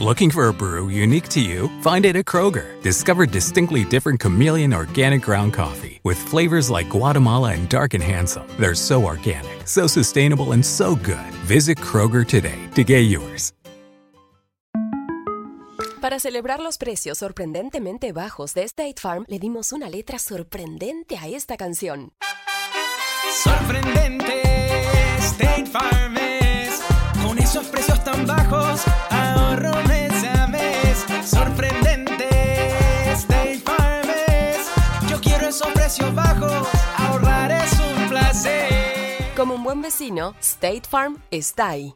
Looking for a brew unique to you? Find it at Kroger. Discover distinctly different chameleon organic ground coffee with flavors like Guatemala and Dark and Handsome. They're so organic, so sustainable, and so good. Visit Kroger today to get yours. Para celebrar los precios sorprendentemente bajos de State Farm, le dimos una letra sorprendente a esta canción. Sorprendente, State precios bajos, ahorrar es un placer. Como un buen vecino, State Farm está ahí.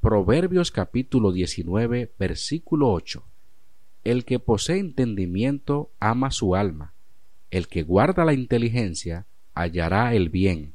Proverbios capítulo 19, versículo 8. El que posee entendimiento ama su alma, el que guarda la inteligencia hallará el bien.